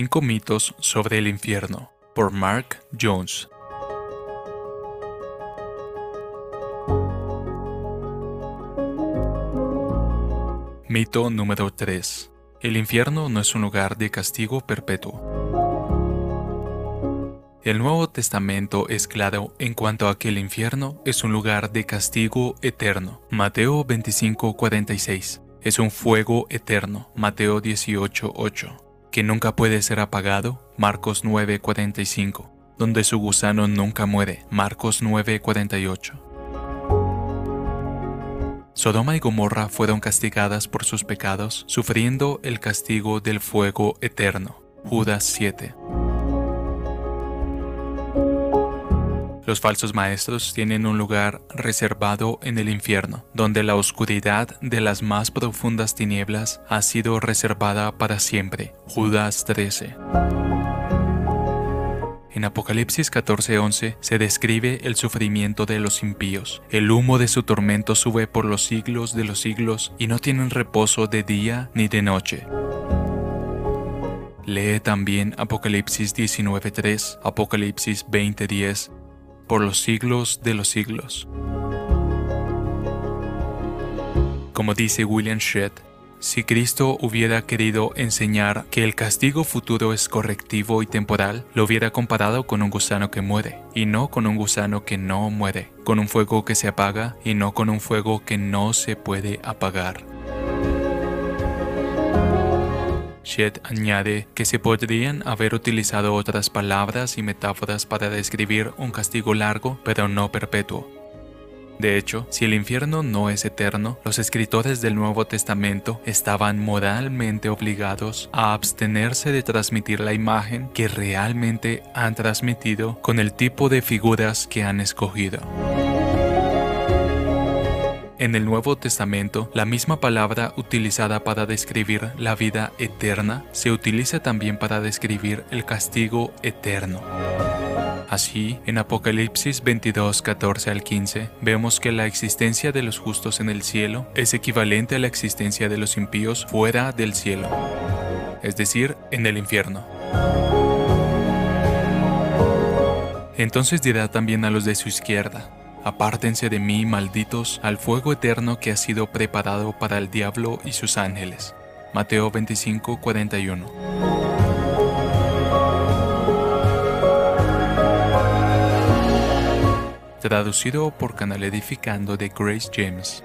Cinco mitos sobre el infierno por Mark Jones. Mito número 3. El infierno no es un lugar de castigo perpetuo. El Nuevo Testamento es claro en cuanto a que el infierno es un lugar de castigo eterno. Mateo 25:46. Es un fuego eterno. Mateo 18:8. Que nunca puede ser apagado. Marcos 9:45. Donde su gusano nunca muere. Marcos 9:48. Sodoma y Gomorra fueron castigadas por sus pecados, sufriendo el castigo del fuego eterno. Judas 7. Los falsos maestros tienen un lugar reservado en el infierno, donde la oscuridad de las más profundas tinieblas ha sido reservada para siempre. Judas 13. En Apocalipsis 14:11 se describe el sufrimiento de los impíos. El humo de su tormento sube por los siglos de los siglos y no tienen reposo de día ni de noche. Lee también Apocalipsis 19:3, Apocalipsis 20:10, por los siglos de los siglos. Como dice William Shedd, si Cristo hubiera querido enseñar que el castigo futuro es correctivo y temporal, lo hubiera comparado con un gusano que muere, y no con un gusano que no muere, con un fuego que se apaga y no con un fuego que no se puede apagar. Shedd añade que se podrían haber utilizado otras palabras y metáforas para describir un castigo largo pero no perpetuo, de hecho, si el infierno no es eterno, los escritores del Nuevo Testamento estaban moralmente obligados a abstenerse de transmitir la imagen que realmente han transmitido con el tipo de figuras que han escogido. En el Nuevo Testamento, la misma palabra utilizada para describir la vida eterna se utiliza también para describir el castigo eterno. Así, en Apocalipsis 22, 14 al 15, vemos que la existencia de los justos en el cielo es equivalente a la existencia de los impíos fuera del cielo, es decir, en el infierno. Entonces dirá también a los de su izquierda, Apártense de mí, malditos, al fuego eterno que ha sido preparado para el diablo y sus ángeles. Mateo 25, 41. traducido por Canal Edificando de Grace James.